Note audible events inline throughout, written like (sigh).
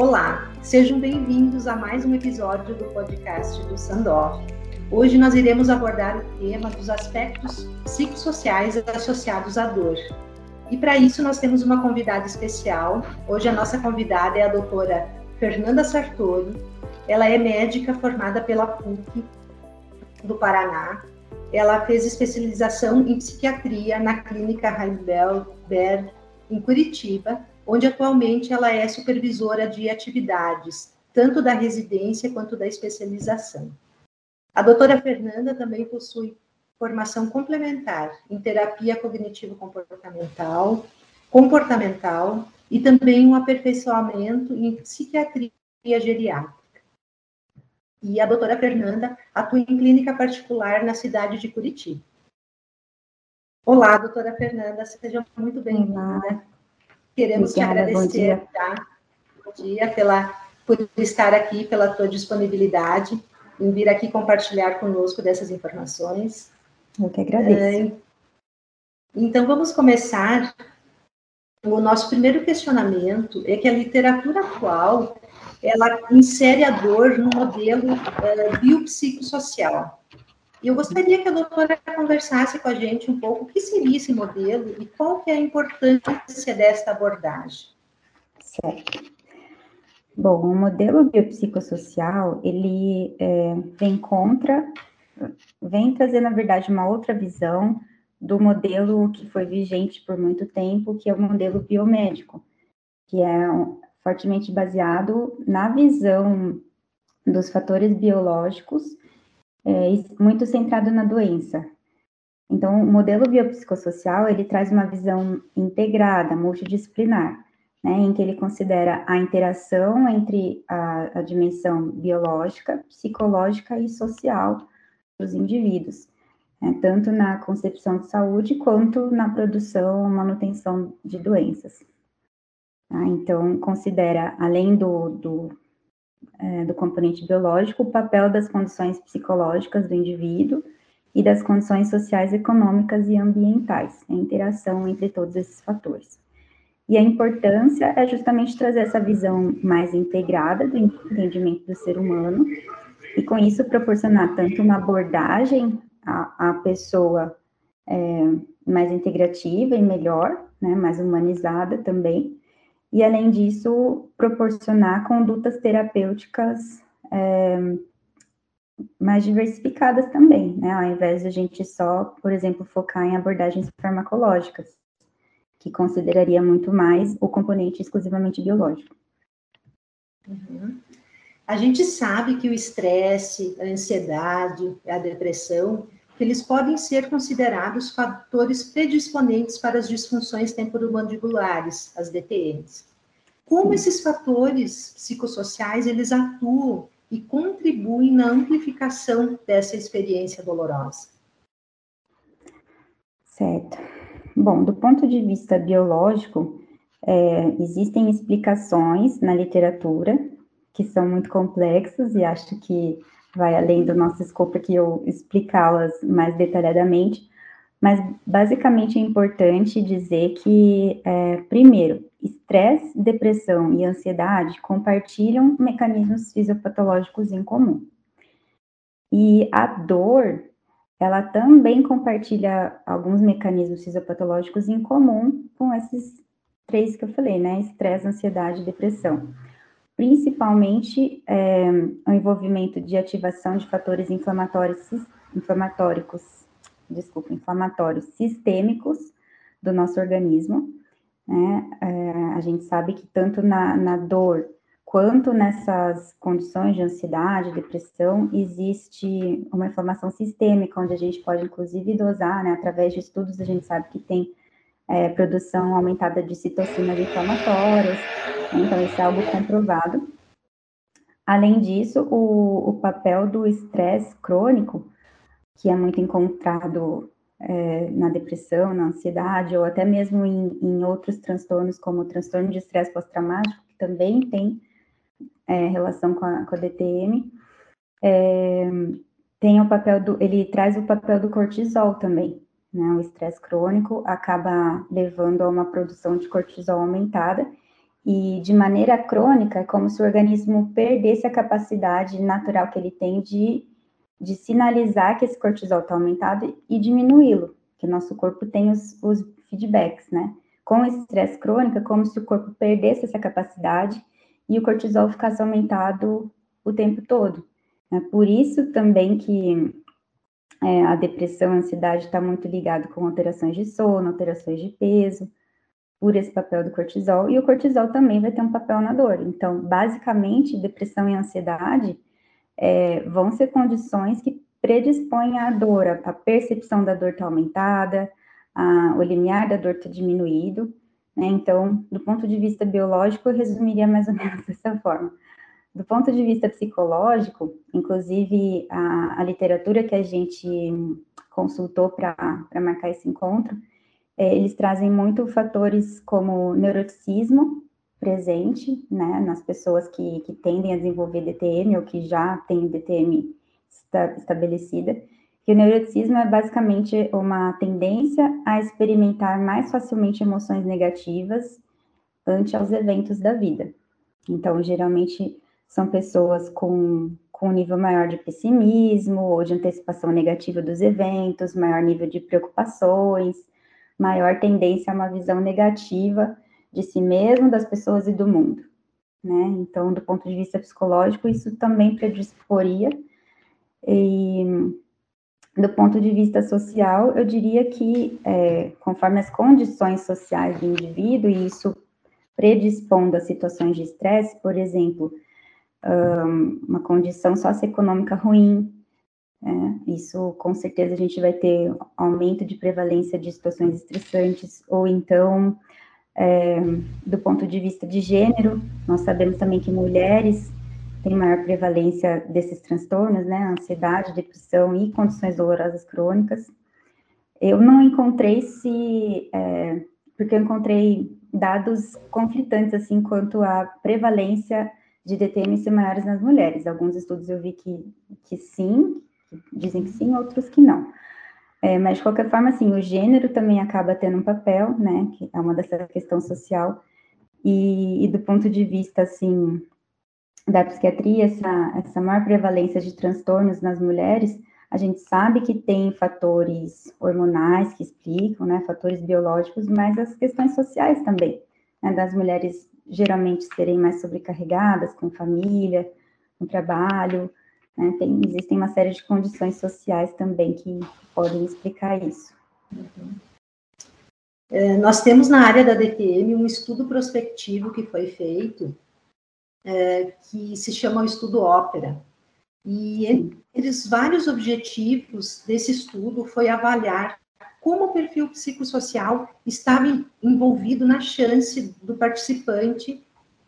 Olá, sejam bem-vindos a mais um episódio do podcast do Sandoff. Hoje nós iremos abordar o tema dos aspectos psicossociais associados à dor. E para isso nós temos uma convidada especial. Hoje a nossa convidada é a doutora Fernanda Sartori. Ela é médica formada pela PUC do Paraná. Ela fez especialização em psiquiatria na clínica Heidelberg em Curitiba onde atualmente ela é supervisora de atividades, tanto da residência quanto da especialização. A doutora Fernanda também possui formação complementar em terapia cognitivo-comportamental, comportamental e também um aperfeiçoamento em psiquiatria geriátrica. E a doutora Fernanda atua em clínica particular na cidade de Curitiba. Olá, doutora Fernanda, seja muito bem-vinda. Queremos Obrigada, te agradecer, bom. Tá? Bom dia pela, por estar aqui, pela tua disponibilidade em vir aqui compartilhar conosco dessas informações. Eu que agradeço. Então, vamos começar. O nosso primeiro questionamento é que a literatura atual ela insere a dor no modelo uh, biopsicossocial. E eu gostaria que a doutora conversasse com a gente um pouco o que seria esse modelo e qual que é a importância desta abordagem. Certo. Bom, o modelo biopsicossocial, ele é, vem contra, vem trazer, na verdade, uma outra visão do modelo que foi vigente por muito tempo, que é o modelo biomédico, que é fortemente baseado na visão dos fatores biológicos é, muito centrado na doença. Então, o modelo biopsicossocial, ele traz uma visão integrada, multidisciplinar, né, em que ele considera a interação entre a, a dimensão biológica, psicológica e social dos indivíduos, né, tanto na concepção de saúde quanto na produção e manutenção de doenças. Tá? Então, considera, além do, do é, do componente biológico, o papel das condições psicológicas do indivíduo e das condições sociais, econômicas e ambientais, a interação entre todos esses fatores. E a importância é justamente trazer essa visão mais integrada do entendimento do ser humano, e com isso proporcionar tanto uma abordagem à, à pessoa é, mais integrativa e melhor, né, mais humanizada também, e, além disso, proporcionar condutas terapêuticas é, mais diversificadas também, né? Ao invés de a gente só, por exemplo, focar em abordagens farmacológicas, que consideraria muito mais o componente exclusivamente biológico. Uhum. A gente sabe que o estresse, a ansiedade, a depressão que eles podem ser considerados fatores predisponentes para as disfunções temporomandibulares, as DTMs. Como esses fatores psicossociais eles atuam e contribuem na amplificação dessa experiência dolorosa? Certo. Bom, do ponto de vista biológico, é, existem explicações na literatura que são muito complexas e acho que vai além do nosso escopo aqui eu explicá-las mais detalhadamente, mas basicamente é importante dizer que, é, primeiro, estresse, depressão e ansiedade compartilham mecanismos fisiopatológicos em comum. E a dor, ela também compartilha alguns mecanismos fisiopatológicos em comum com esses três que eu falei, né? Estresse, ansiedade e depressão principalmente é, o envolvimento de ativação de fatores inflamatórios, desculpa, inflamatórios sistêmicos do nosso organismo. Né? É, a gente sabe que tanto na, na dor quanto nessas condições de ansiedade, depressão, existe uma inflamação sistêmica, onde a gente pode, inclusive, dosar, né? Através de estudos, a gente sabe que tem é, produção aumentada de citocinas inflamatórias, então isso é algo comprovado. Além disso, o, o papel do estresse crônico, que é muito encontrado é, na depressão, na ansiedade, ou até mesmo em, em outros transtornos, como o transtorno de estresse pós-traumático, que também tem é, relação com a, com a DTM, é, tem o papel do, ele traz o papel do cortisol também, né? O estresse crônico acaba levando a uma produção de cortisol aumentada, E de maneira crônica, é como se o organismo perdesse a capacidade natural que ele tem de, de sinalizar que esse cortisol está aumentado e diminuí-lo, que o nosso corpo tem os, os feedbacks, né? Com esse estresse crônico, é como se o corpo perdesse essa capacidade e o cortisol ficasse aumentado o tempo todo. É por isso também que é, a depressão, a ansiedade está muito ligado com alterações de sono, alterações de peso, por esse papel do cortisol, e o cortisol também vai ter um papel na dor. Então, basicamente, depressão e ansiedade é, vão ser condições que predispõem à dor, a, percepção da dor está aumentada, a, o limiar da dor está diminuído, né? Então, do ponto de vista biológico, eu resumiria mais ou menos (laughs) dessa forma. Do ponto de vista psicológico, inclusive a, a literatura que a gente consultou para marcar esse encontro, é, eles trazem muito fatores como neuroticismo presente, né, nas pessoas que, que tendem a desenvolver DTM ou que já têm DTM esta, estabelecida, que o neuroticismo é basicamente uma tendência a experimentar mais facilmente emoções negativas ante aos eventos da vida. Então, geralmente, são pessoas com, com um nível maior de pessimismo ou de antecipação negativa dos eventos, maior nível de preocupações, maior tendência a uma visão negativa de si mesmo, das pessoas e do mundo. Né? Então, do ponto de vista psicológico, isso também predisporia. E do ponto de vista social, eu diria que, é, conforme as condições sociais do indivíduo, e isso predispondo a situações de estresse, por exemplo, um, uma condição socioeconômica ruim. Né? Isso, com certeza, a gente vai ter aumento de prevalência de situações estressantes, ou então, é, do ponto de vista de gênero, nós sabemos também que mulheres têm maior prevalência desses transtornos, né? Ansiedade, depressão e condições dolorosas crônicas. Eu não encontrei se, é, porque eu encontrei dados conflitantes, assim, quanto à prevalência de DTM ser maiores nas mulheres. Alguns estudos eu vi que, que sim, dizem que sim, outros que não. É, mas, de qualquer forma, assim, o gênero também acaba tendo um papel, né, que é uma dessa questão social, e, e do ponto de vista, assim, da psiquiatria, essa, essa maior prevalência de transtornos nas mulheres, a gente sabe que tem fatores hormonais que explicam, né, fatores biológicos, mas as questões sociais também, né, das mulheres geralmente serem mais sobrecarregadas com família, com trabalho, né? Tem, existem uma série de condições sociais também que podem explicar isso. Uhum. É, nós temos na área da DTM um estudo prospectivo que foi feito, é, que se chama o estudo Ópera. E os vários objetivos desse estudo foi avaliar como o perfil psicossocial estava envolvido na chance do participante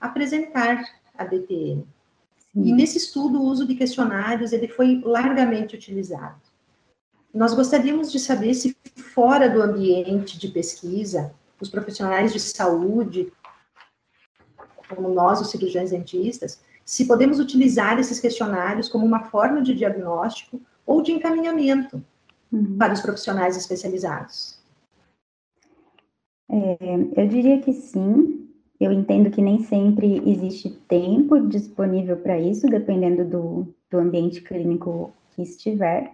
apresentar a DTM. Sim. E nesse estudo, o uso de questionários ele foi largamente utilizado. Nós gostaríamos de saber se fora do ambiente de pesquisa, os profissionais de saúde, como nós, os cirurgiões dentistas, se podemos utilizar esses questionários como uma forma de diagnóstico ou de encaminhamento uhum. para os profissionais especializados? É, eu diria que sim. Eu entendo que nem sempre existe tempo disponível para isso, dependendo do, do ambiente clínico que estiver.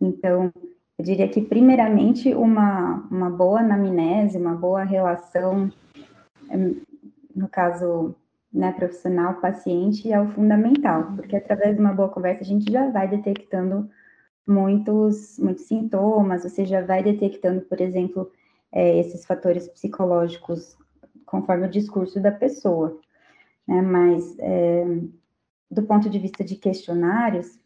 Então, eu diria que, primeiramente, uma, uma boa anamnese, uma boa relação, no caso né, profissional, paciente, é o fundamental, porque através de uma boa conversa a gente já vai detectando muitos, muitos sintomas, você já vai detectando, por exemplo, é, esses fatores psicológicos conforme o discurso da pessoa. Né? Mas, é, do ponto de vista de questionários,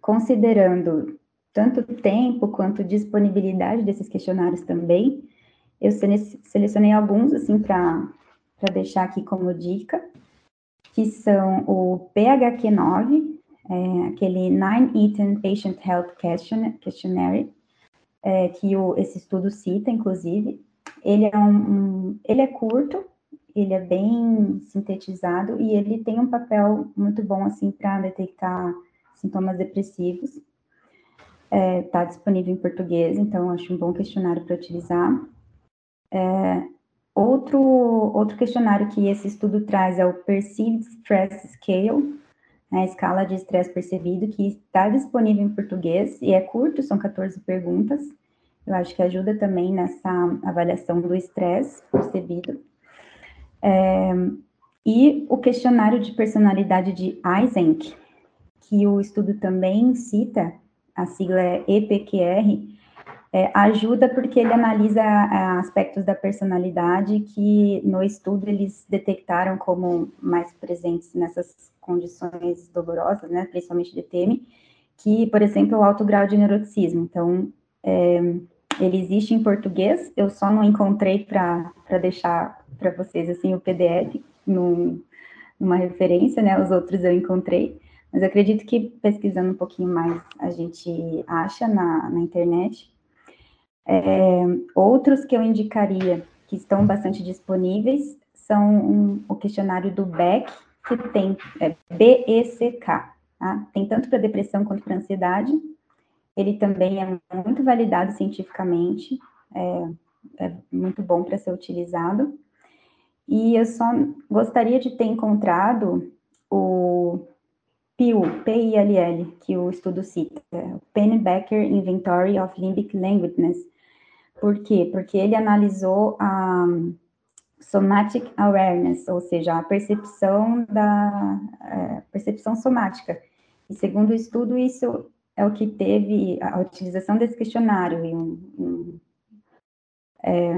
considerando tanto tempo quanto disponibilidade desses questionários também, eu selecionei alguns, assim, para deixar aqui como dica, que são o PHQ-9, é, aquele Nine Eaton Patient Health Questionnaire, é, que o, esse estudo cita, inclusive. Ele é, um, um, ele é curto, ele é bem sintetizado e ele tem um papel muito bom, assim, para detectar sintomas depressivos. Está é, tá disponível em português, então acho um bom questionário para utilizar. É, outro, outro questionário que esse estudo traz é o Perceived Stress Scale, a escala de estresse percebido, que está disponível em português e é curto, são 14 perguntas. Eu acho que ajuda também nessa avaliação do estresse percebido. É, e o questionário de personalidade de Eysenck, que o estudo também cita, a sigla é EPQR, é, ajuda porque ele analisa é, aspectos da personalidade que no estudo eles detectaram como mais presentes nessas condições dolorosas, né, principalmente TM, que, por exemplo, o alto grau de neuroticismo. Então, é, ele existe em português, eu só não encontrei para deixar para vocês assim o PDF num, numa referência, né? Os outros eu encontrei, mas acredito que pesquisando um pouquinho mais a gente acha na, na internet. É, outros que eu indicaria que estão bastante disponíveis são um, o questionário do Beck, que tem é, BECK, tá? tem tanto para depressão quanto para ansiedade. Ele também é muito validado cientificamente, é, é muito bom para ser utilizado. E eu só gostaria de ter encontrado o PIL, P-I-L-L, que o estudo cita, o Pennebaker Inventory of Limbic Languageness. Por quê? Porque ele analisou a somatic awareness, ou seja, a percepção da é, percepção somática. E segundo o estudo, isso é o que teve a utilização desse questionário e um, um é,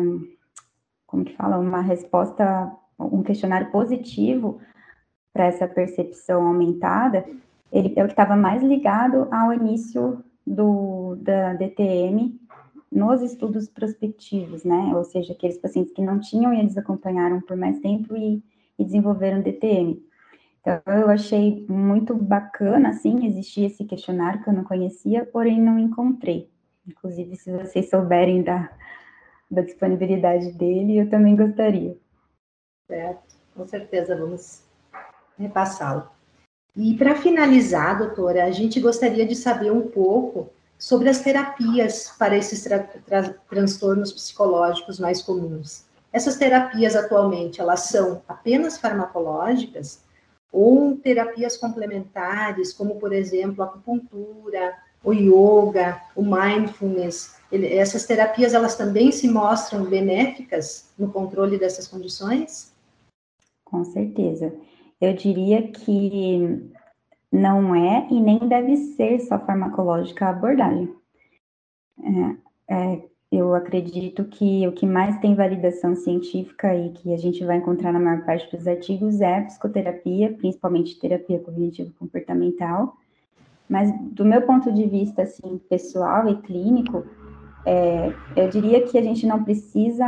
como que fala, uma resposta, um questionário positivo para essa percepção aumentada, ele é o que estava mais ligado ao início do, da DTM nos estudos prospectivos, né? Ou seja, aqueles pacientes que não tinham e eles acompanharam por mais tempo e, e desenvolveram DTM. Então, eu achei muito bacana, assim, existia esse questionário que eu não conhecia, porém não encontrei. Inclusive, se vocês souberem da, da disponibilidade dele, eu também gostaria. Certo, com certeza vamos repassá-lo. E para finalizar, doutora, a gente gostaria de saber um pouco sobre as terapias para esses tra tra transtornos psicológicos mais comuns. Essas terapias atualmente, elas são apenas farmacológicas ou terapias complementares, como por exemplo a acupuntura, o yoga, o mindfulness. Ele, essas terapias elas também se mostram benéficas no controle dessas condições? Com certeza. Eu diria que não é e nem deve ser só farmacológica a abordagem. É, é, eu acredito que o que mais tem validação científica e que a gente vai encontrar na maior parte dos artigos é psicoterapia, principalmente terapia cognitivo-comportamental. Mas do meu ponto de vista, assim, pessoal e clínico, é, eu diria que a gente não precisa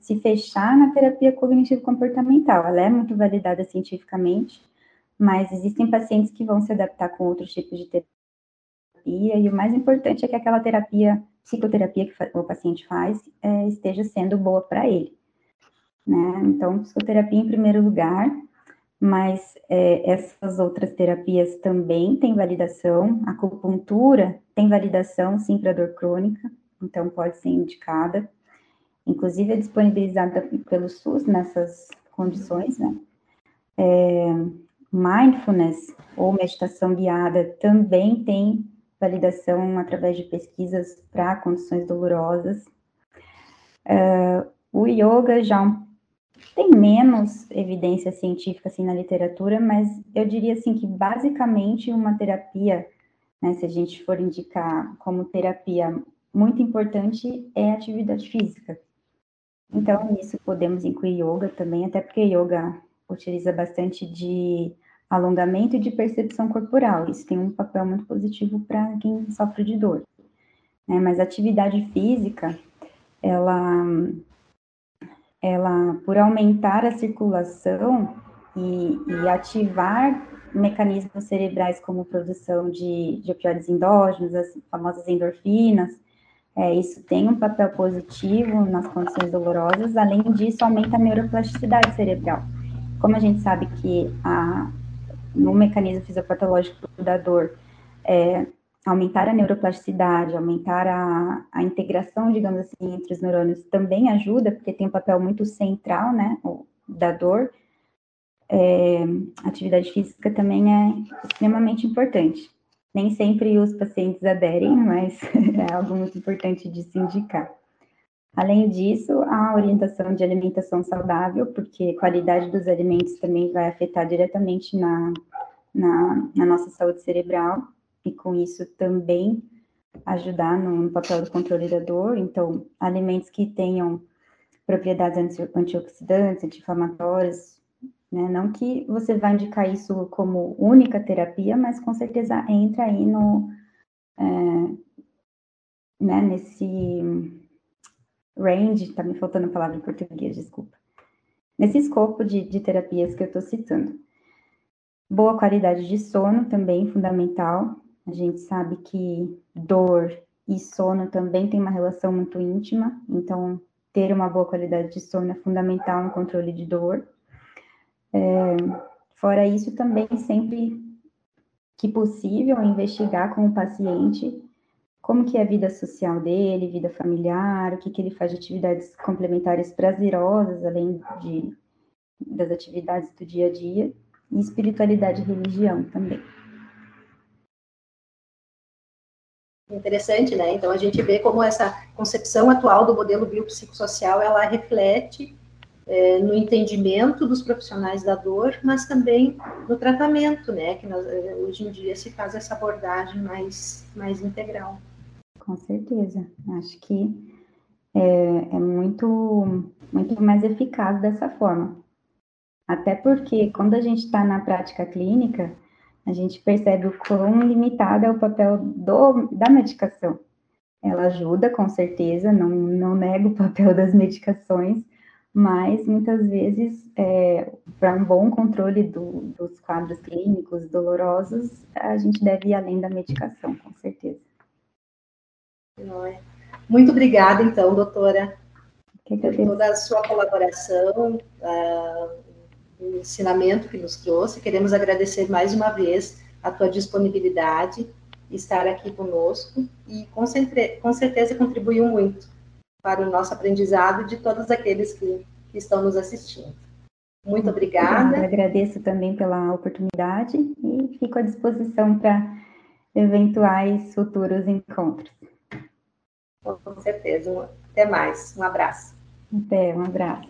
se fechar na terapia cognitivo-comportamental. Ela é muito validada cientificamente, mas existem pacientes que vão se adaptar com outros tipos de terapia, e o mais importante é que aquela terapia, psicoterapia que o paciente faz, é, esteja sendo boa para ele. Né? Então, psicoterapia em primeiro lugar, mas é, essas outras terapias também têm validação, a acupuntura tem validação, sim, para dor crônica, então pode ser indicada, inclusive é disponibilizada pelo SUS nessas condições, né? É, Mindfulness ou meditação guiada também tem validação através de pesquisas para condições dolorosas. Uh, o yoga já tem menos evidência científica assim na literatura, mas eu diria assim que basicamente uma terapia, né, se a gente for indicar como terapia muito importante é atividade física. Então nisso podemos incluir yoga também, até porque yoga utiliza bastante de alongamento e de percepção corporal. Isso tem um papel muito positivo para quem sofre de dor. Né? Mas a atividade física, ela, ela, por aumentar a circulação e, e ativar mecanismos cerebrais como produção de, de opioides endógenos, as famosas endorfinas, é, isso tem um papel positivo nas condições dolorosas, além disso, aumenta a neuroplasticidade cerebral. Como a gente sabe que a, no mecanismo fisiopatológico da dor, é, aumentar a neuroplasticidade, aumentar a, a integração, digamos assim, entre os neurônios também ajuda, porque tem um papel muito central, né, da dor. É, atividade física também é extremamente importante. Nem sempre os pacientes aderem, mas (laughs) é algo muito importante de se indicar. Além disso, a orientação de alimentação saudável, porque a qualidade dos alimentos também vai afetar diretamente na, na, na nossa saúde cerebral, e com isso também ajudar no, no, papel do controle da dor. Então, alimentos que tenham propriedades anti, antioxidantes, anti-inflamatórias, né? Não que você vai indicar isso como única terapia, mas com certeza entra aí no, é, né, nesse range, tá me faltando a palavra em português, desculpa. Nesse escopo de, de terapias que eu estou citando. Boa qualidade de sono também fundamental. A gente sabe que dor e sono também tem uma relação muito íntima, então ter uma boa qualidade de sono é fundamental no controle de dor. É, fora isso, também sempre que possível, investigar com o paciente como que é a vida social dele, vida familiar, o que, que ele faz de atividades complementares prazerosas, além de, das atividades do dia a dia, e espiritualidade e religião também. Interessante, né? Então a gente vê como essa concepção atual do modelo biopsicossocial ela reflete é, no entendimento dos profissionais da dor, mas também no tratamento, né? Que nós, é, hoje em dia se faz essa abordagem mais, mais integral com certeza. Acho que é, é muito, muito mais eficaz dessa forma. Até porque quando a gente está na prática clínica, a gente percebe o quão limitado é o papel do, da medicação. Ela ajuda, com certeza, não, não nego o papel das medicações, mas muitas vezes, é, para um bom controle do, dos quadros clínicos dolorosos, a gente deve ir além da medicação, com certeza. É? Muito obrigada, então, doutora, por toda a sua colaboração, uh, o ensinamento que nos trouxe. Queremos agradecer mais uma vez a tua disponibilidade, estar aqui conosco e com, com certeza contribuiu muito para o nosso aprendizado de todos aqueles que, que estão nos assistindo. Muito obrigada. Eu agradeço também pela oportunidade e fico à disposição para eventuais futuros encontros. Com certeza. Até mais. Um abraço. Até, um abraço.